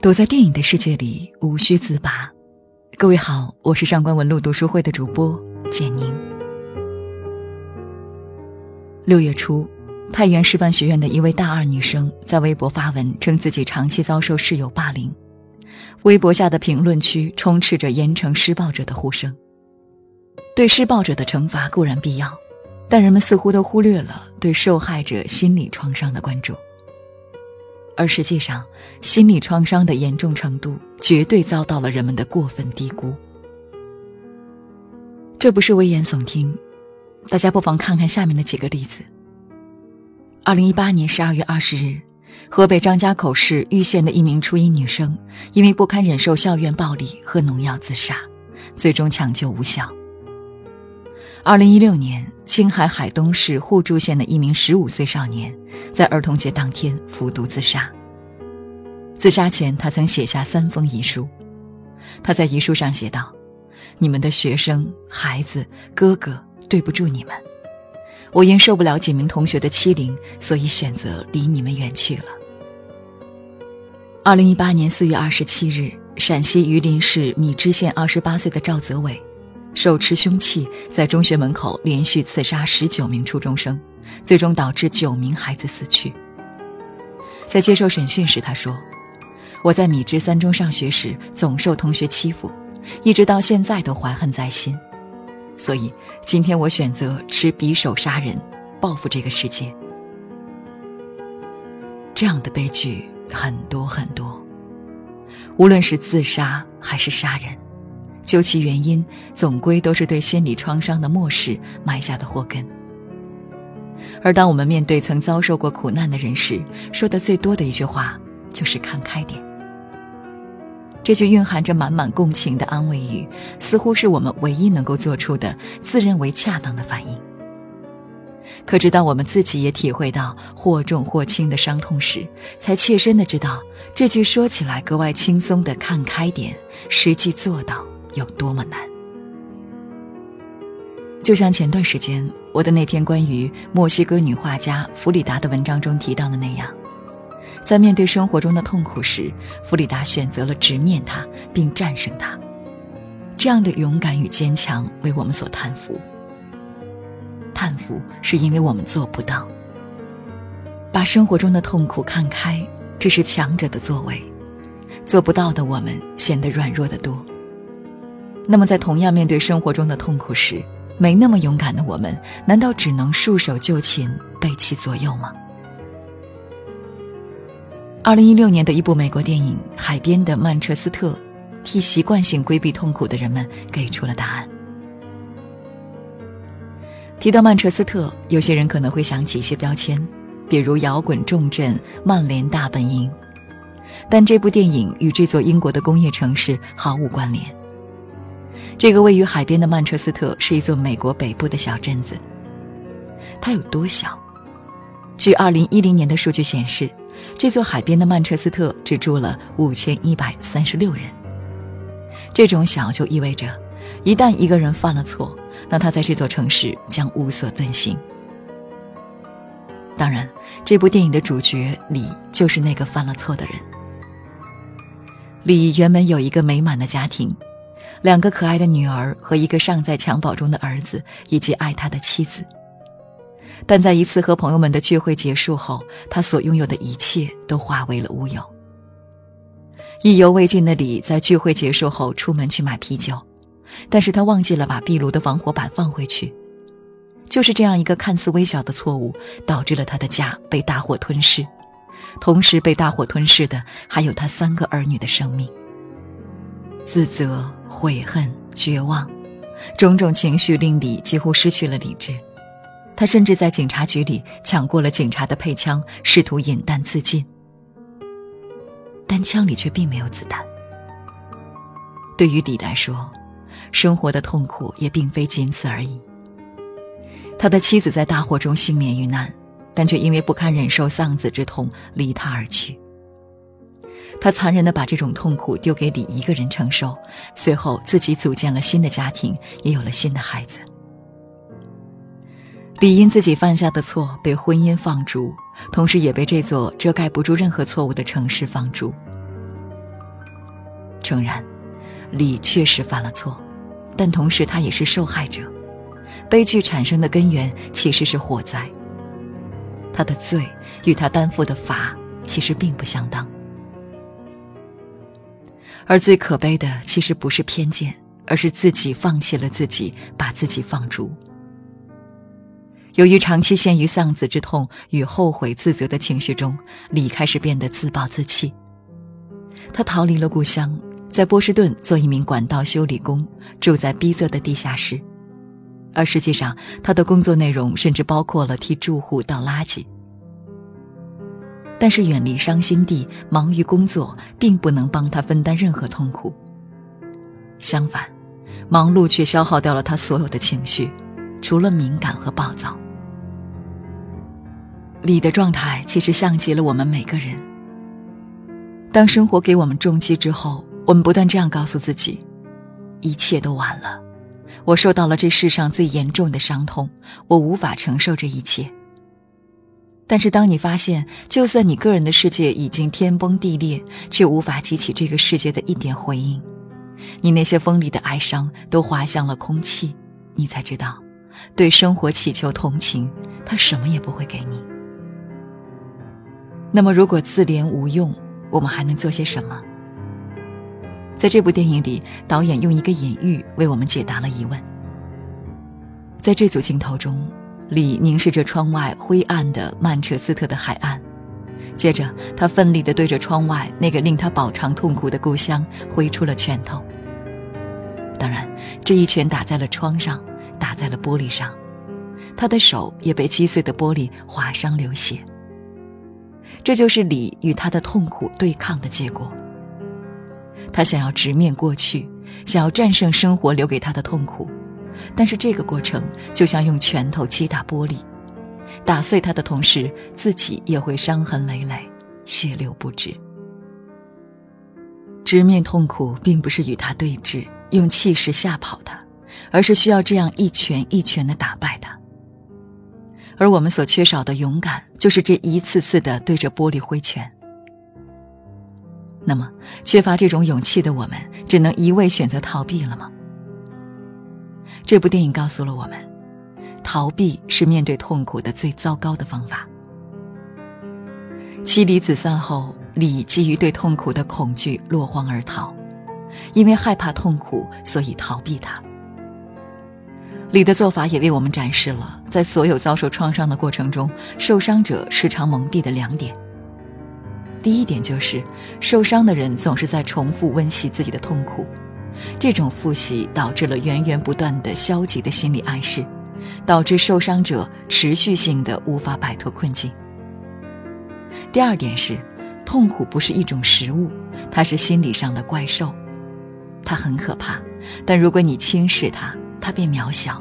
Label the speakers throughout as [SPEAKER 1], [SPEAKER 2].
[SPEAKER 1] 躲在电影的世界里，无需自拔。各位好，我是上官文露读书会的主播简宁。六月初，太原师范学院的一位大二女生在微博发文，称自己长期遭受室友霸凌。微博下的评论区充斥着严惩施暴者的呼声。对施暴者的惩罚固然必要，但人们似乎都忽略了对受害者心理创伤的关注。而实际上，心理创伤的严重程度绝对遭到了人们的过分低估。这不是危言耸听，大家不妨看看下面的几个例子。二零一八年十二月二十日，河北张家口市玉县的一名初一女生，因为不堪忍受校园暴力，喝农药自杀，最终抢救无效。二零一六年，青海海东市互助县的一名十五岁少年，在儿童节当天服毒自杀。自杀前，他曾写下三封遗书。他在遗书上写道：“你们的学生、孩子、哥哥，对不住你们。我因受不了几名同学的欺凌，所以选择离你们远去了。”二零一八年四月二十七日，陕西榆林市米脂县二十八岁的赵泽伟。手持凶器在中学门口连续刺杀十九名初中生，最终导致九名孩子死去。在接受审讯时，他说：“我在米脂三中上学时总受同学欺负，一直到现在都怀恨在心。所以今天我选择持匕首杀人，报复这个世界。”这样的悲剧很多很多，无论是自杀还是杀人。究其原因，总归都是对心理创伤的漠视埋下的祸根。而当我们面对曾遭受过苦难的人时，说的最多的一句话就是“看开点”。这句蕴含着满满共情的安慰语，似乎是我们唯一能够做出的自认为恰当的反应。可直到我们自己也体会到或重或轻的伤痛时，才切身的知道，这句说起来格外轻松的“看开点”，实际做到。有多么难？就像前段时间我的那篇关于墨西哥女画家弗里达的文章中提到的那样，在面对生活中的痛苦时，弗里达选择了直面它并战胜它。这样的勇敢与坚强为我们所叹服。叹服是因为我们做不到。把生活中的痛苦看开，这是强者的作为；做不到的我们，显得软弱的多。那么，在同样面对生活中的痛苦时，没那么勇敢的我们，难道只能束手就擒、被其左右吗？二零一六年的一部美国电影《海边的曼彻斯特》，替习惯性规避痛苦的人们给出了答案。提到曼彻斯特，有些人可能会想起一些标签，比如摇滚重镇、曼联大本营，但这部电影与这座英国的工业城市毫无关联。这个位于海边的曼彻斯特是一座美国北部的小镇子。它有多小？据2010年的数据显示，这座海边的曼彻斯特只住了5136人。这种小就意味着，一旦一个人犯了错，那他在这座城市将无所遁形。当然，这部电影的主角李就是那个犯了错的人。李原本有一个美满的家庭。两个可爱的女儿和一个尚在襁褓中的儿子，以及爱他的妻子。但在一次和朋友们的聚会结束后，他所拥有的一切都化为了乌有。意犹未尽的李在聚会结束后出门去买啤酒，但是他忘记了把壁炉的防火板放回去。就是这样一个看似微小的错误，导致了他的家被大火吞噬，同时被大火吞噬的还有他三个儿女的生命。自责、悔恨、绝望，种种情绪令李几乎失去了理智。他甚至在警察局里抢过了警察的配枪，试图引弹自尽。但枪里却并没有子弹。对于李来说，生活的痛苦也并非仅此而已。他的妻子在大火中幸免于难，但却因为不堪忍受丧子之痛离他而去。他残忍地把这种痛苦丢给李一个人承受，随后自己组建了新的家庭，也有了新的孩子。李因自己犯下的错被婚姻放逐，同时也被这座遮盖不住任何错误的城市放逐。诚然，李确实犯了错，但同时他也是受害者。悲剧产生的根源其实是火灾。他的罪与他担负的罚其实并不相当。而最可悲的其实不是偏见，而是自己放弃了自己，把自己放逐。由于长期陷于丧子之痛与后悔自责的情绪中，李开始变得自暴自弃。他逃离了故乡。在波士顿做一名管道修理工，住在逼仄的地下室，而实际上他的工作内容甚至包括了替住户倒垃圾。但是远离伤心地，忙于工作，并不能帮他分担任何痛苦。相反，忙碌却消耗掉了他所有的情绪，除了敏感和暴躁。李的状态其实像极了我们每个人。当生活给我们重击之后。我们不断这样告诉自己：“一切都完了，我受到了这世上最严重的伤痛，我无法承受这一切。”但是，当你发现，就算你个人的世界已经天崩地裂，却无法激起这个世界的一点回应，你那些锋利的哀伤都滑向了空气，你才知道，对生活祈求同情，他什么也不会给你。那么，如果自怜无用，我们还能做些什么？在这部电影里，导演用一个隐喻为我们解答了疑问。在这组镜头中，李凝视着窗外灰暗的曼彻斯特的海岸，接着他奋力地对着窗外那个令他饱尝痛苦的故乡挥出了拳头。当然，这一拳打在了窗上，打在了玻璃上，他的手也被击碎的玻璃划伤流血。这就是李与他的痛苦对抗的结果。他想要直面过去，想要战胜生活留给他的痛苦，但是这个过程就像用拳头击打玻璃，打碎它的同时，自己也会伤痕累累，血流不止。直面痛苦，并不是与他对峙，用气势吓跑他，而是需要这样一拳一拳的打败他。而我们所缺少的勇敢，就是这一次次的对着玻璃挥拳。那么，缺乏这种勇气的我们，只能一味选择逃避了吗？这部电影告诉了我们，逃避是面对痛苦的最糟糕的方法。妻离子散后，李基于对痛苦的恐惧落荒而逃，因为害怕痛苦，所以逃避它。李的做法也为我们展示了，在所有遭受创伤的过程中，受伤者时常蒙蔽的两点。第一点就是，受伤的人总是在重复温习自己的痛苦，这种复习导致了源源不断的消极的心理暗示，导致受伤者持续性的无法摆脱困境。第二点是，痛苦不是一种食物，它是心理上的怪兽，它很可怕，但如果你轻视它，它便渺小；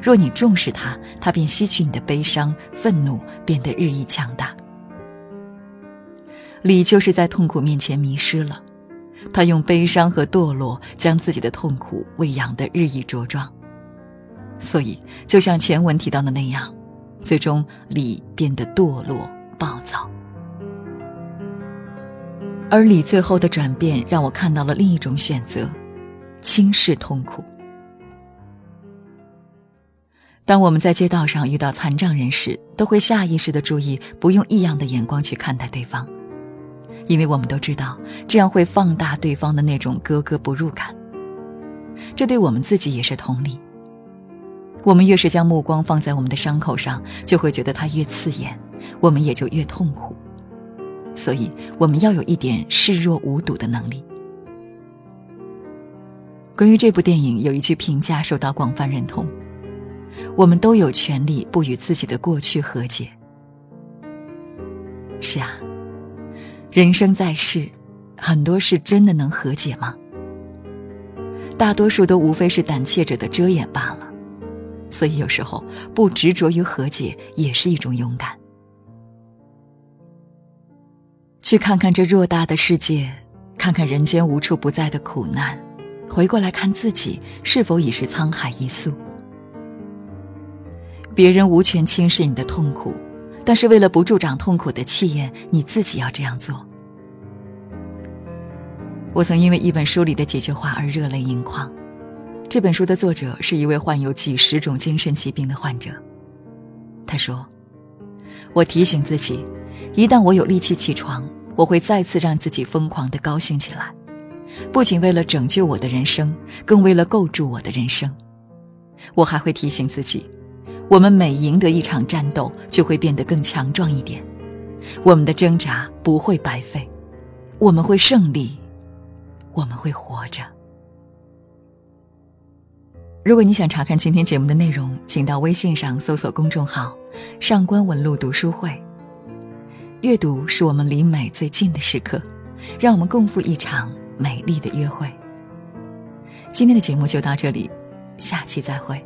[SPEAKER 1] 若你重视它，它便吸取你的悲伤、愤怒，变得日益强大。李就是在痛苦面前迷失了，他用悲伤和堕落将自己的痛苦喂养得日益茁壮，所以就像前文提到的那样，最终李变得堕落暴躁。而李最后的转变让我看到了另一种选择：轻视痛苦。当我们在街道上遇到残障人士，都会下意识地注意不用异样的眼光去看待对方。因为我们都知道，这样会放大对方的那种格格不入感。这对我们自己也是同理。我们越是将目光放在我们的伤口上，就会觉得它越刺眼，我们也就越痛苦。所以，我们要有一点视若无睹的能力。关于这部电影，有一句评价受到广泛认同：我们都有权利不与自己的过去和解。是啊。人生在世，很多事真的能和解吗？大多数都无非是胆怯者的遮掩罢了。所以有时候不执着于和解，也是一种勇敢。去看看这偌大的世界，看看人间无处不在的苦难，回过来看自己是否已是沧海一粟。别人无权轻视你的痛苦，但是为了不助长痛苦的气焰，你自己要这样做。我曾因为一本书里的几句话而热泪盈眶。这本书的作者是一位患有几十种精神疾病的患者。他说：“我提醒自己，一旦我有力气起床，我会再次让自己疯狂地高兴起来，不仅为了拯救我的人生，更为了构筑我的人生。我还会提醒自己，我们每赢得一场战斗，就会变得更强壮一点。我们的挣扎不会白费，我们会胜利，我们会活着。”如果你想查看今天节目的内容，请到微信上搜索公众号“上官文露读书会”。阅读是我们离美最近的时刻，让我们共赴一场美丽的约会。今天的节目就到这里，下期再会。